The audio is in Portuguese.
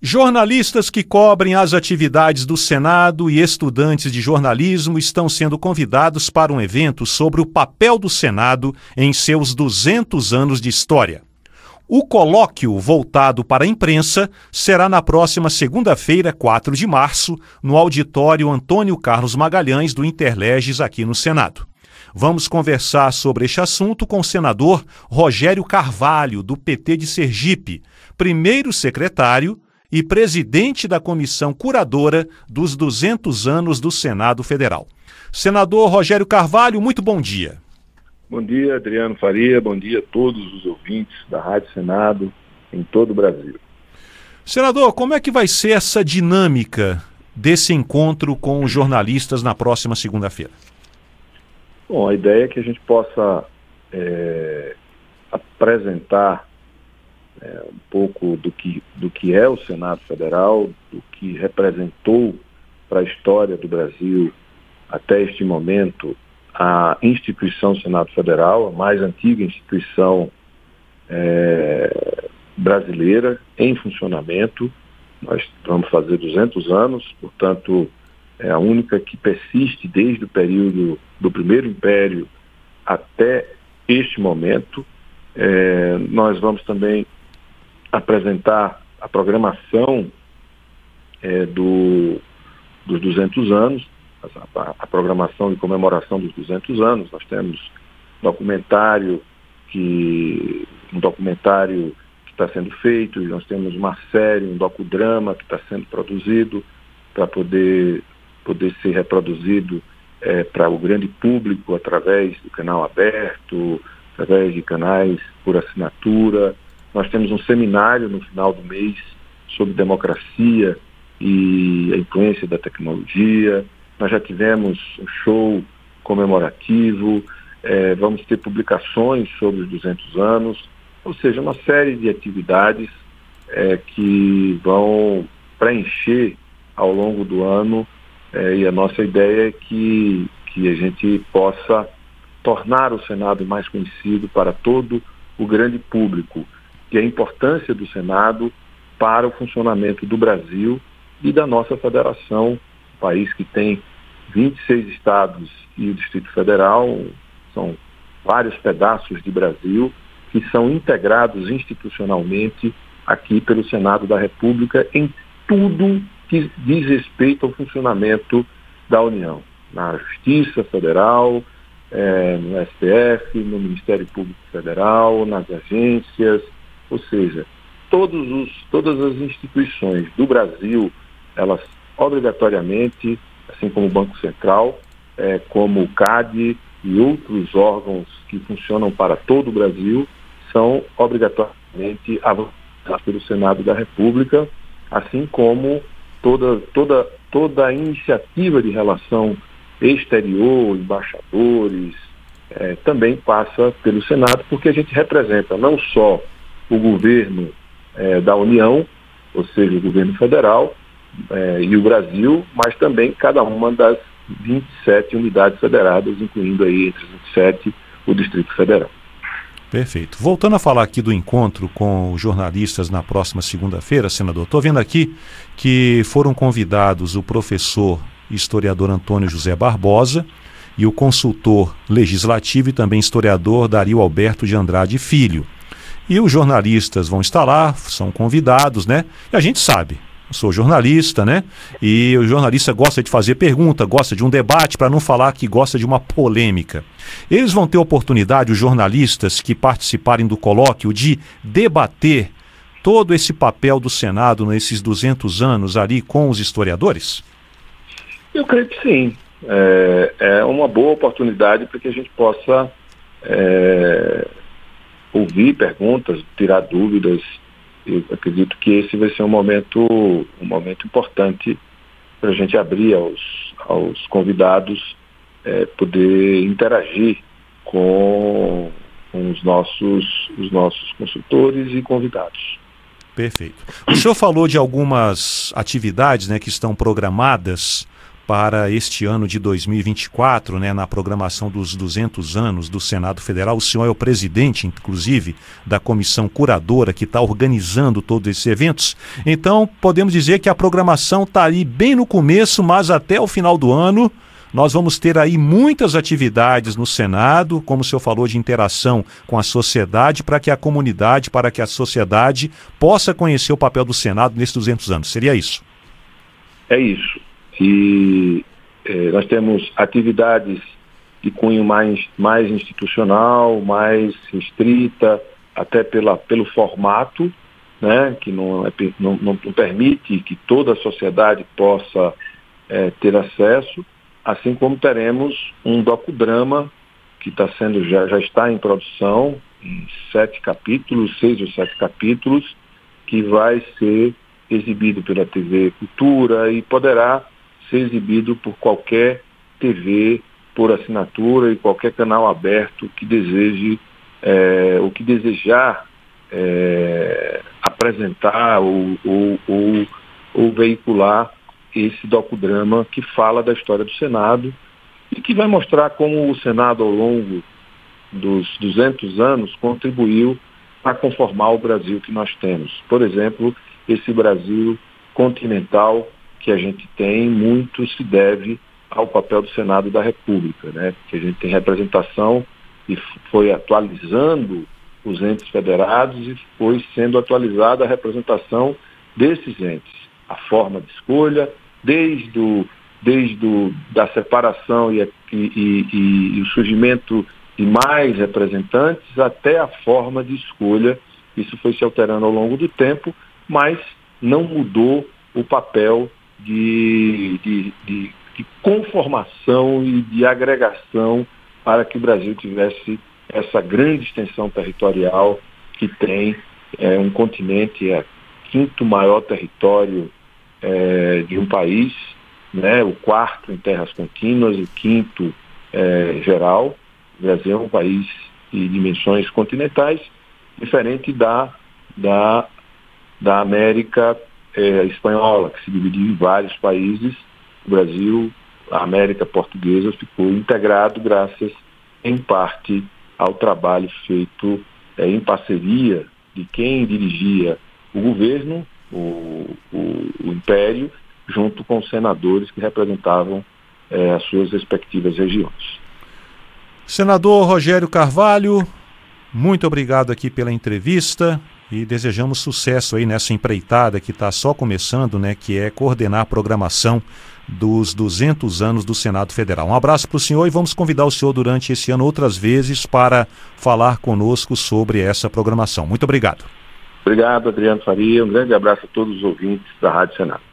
Jornalistas que cobrem as atividades do Senado e estudantes de jornalismo estão sendo convidados para um evento sobre o papel do Senado em seus 200 anos de história. O colóquio voltado para a imprensa será na próxima segunda-feira, 4 de março, no auditório Antônio Carlos Magalhães do Interleges aqui no Senado. Vamos conversar sobre este assunto com o senador Rogério Carvalho, do PT de Sergipe, primeiro secretário e presidente da comissão curadora dos 200 anos do Senado Federal. Senador Rogério Carvalho, muito bom dia. Bom dia, Adriano Faria. Bom dia a todos os ouvintes da Rádio Senado em todo o Brasil. Senador, como é que vai ser essa dinâmica desse encontro com os jornalistas na próxima segunda-feira? Bom, a ideia é que a gente possa é, apresentar é, um pouco do que, do que é o Senado Federal, do que representou para a história do Brasil até este momento a instituição Senado Federal, a mais antiga instituição é, brasileira em funcionamento. Nós vamos fazer 200 anos, portanto, é a única que persiste desde o período do primeiro império até este momento. É, nós vamos também apresentar a programação é, do, dos 200 anos, a, a, programação de comemoração dos 200 anos. Nós temos documentário que um documentário que está sendo feito, nós temos uma série, um docudrama que está sendo produzido para poder, poder ser reproduzido é, para o grande público através do canal aberto, através de canais por assinatura. Nós temos um seminário no final do mês sobre democracia e a influência da tecnologia. Nós já tivemos um show comemorativo, é, vamos ter publicações sobre os 200 anos, ou seja, uma série de atividades é, que vão preencher ao longo do ano é, e a nossa ideia é que, que a gente possa tornar o Senado mais conhecido para todo o grande público que é a importância do Senado para o funcionamento do Brasil e da nossa federação, país que tem 26 estados e o Distrito Federal, são vários pedaços de Brasil que são integrados institucionalmente aqui pelo Senado da República em tudo que diz respeito ao funcionamento da União, na Justiça Federal, é, no STF, no Ministério Público Federal, nas agências, ou seja, todos os, todas as instituições do Brasil, elas obrigatoriamente, assim como o Banco Central, é, como o CAD e outros órgãos que funcionam para todo o Brasil, são obrigatoriamente avançados pelo Senado da República, assim como toda, toda, toda a iniciativa de relação exterior, embaixadores, é, também passa pelo Senado, porque a gente representa não só o governo é, da União, ou seja, o governo federal é, e o Brasil, mas também cada uma das 27 unidades federadas, incluindo aí entre os 27 o Distrito Federal. Perfeito. Voltando a falar aqui do encontro com os jornalistas na próxima segunda-feira, senador, estou vendo aqui que foram convidados o professor historiador Antônio José Barbosa e o consultor legislativo e também historiador Dario Alberto de Andrade Filho. E os jornalistas vão estar lá, são convidados, né? E a gente sabe, sou jornalista, né? E o jornalista gosta de fazer pergunta, gosta de um debate, para não falar que gosta de uma polêmica. Eles vão ter oportunidade, os jornalistas que participarem do colóquio, de debater todo esse papel do Senado nesses 200 anos ali com os historiadores? Eu creio que sim. É, é uma boa oportunidade para que a gente possa é, ouvir perguntas, tirar dúvidas. Eu acredito que esse vai ser um momento, um momento importante para a gente abrir aos, aos convidados é, poder interagir com, com os, nossos, os nossos consultores e convidados. Perfeito. O senhor falou de algumas atividades né, que estão programadas para este ano de 2024, né, na programação dos 200 anos do Senado Federal. O senhor é o presidente, inclusive, da comissão curadora que está organizando todos esses eventos. Então, podemos dizer que a programação está aí bem no começo, mas até o final do ano. Nós vamos ter aí muitas atividades no Senado, como o senhor falou, de interação com a sociedade, para que a comunidade, para que a sociedade possa conhecer o papel do Senado nesses 200 anos. Seria isso? É isso que eh, nós temos atividades de cunho mais, mais institucional, mais restrita, até pela, pelo formato, né, que não, é, não, não, permite que toda a sociedade possa eh, ter acesso, assim como teremos um docudrama que está sendo já, já está em produção, em sete capítulos, seis ou sete capítulos, que vai ser exibido pela TV Cultura e poderá ser exibido por qualquer TV por assinatura e qualquer canal aberto que deseje é, ou que desejar é, apresentar ou, ou, ou, ou veicular esse docudrama que fala da história do Senado e que vai mostrar como o Senado, ao longo dos 200 anos, contribuiu para conformar o Brasil que nós temos. Por exemplo, esse Brasil continental que a gente tem muito se deve ao papel do Senado da República, né? que a gente tem representação e foi atualizando os entes federados e foi sendo atualizada a representação desses entes, a forma de escolha, desde, o, desde o, da separação e, e, e, e o surgimento de mais representantes até a forma de escolha. Isso foi se alterando ao longo do tempo, mas não mudou o papel de, de, de, de conformação e de agregação para que o Brasil tivesse essa grande extensão territorial que tem é, um continente, é quinto maior território é, de um país, né, o quarto em terras contínuas, o quinto é, geral. O Brasil é um país de dimensões continentais, diferente da, da, da América é, espanhola, que se dividiu em vários países. O Brasil, a América Portuguesa ficou integrado graças, em parte, ao trabalho feito é, em parceria de quem dirigia o governo, o, o, o império, junto com os senadores que representavam é, as suas respectivas regiões. Senador Rogério Carvalho, muito obrigado aqui pela entrevista e desejamos sucesso aí nessa empreitada que está só começando, né, que é coordenar a programação dos 200 anos do Senado Federal. Um abraço para o senhor e vamos convidar o senhor durante esse ano outras vezes para falar conosco sobre essa programação. Muito obrigado. Obrigado, Adriano Faria. Um grande abraço a todos os ouvintes da Rádio Senado.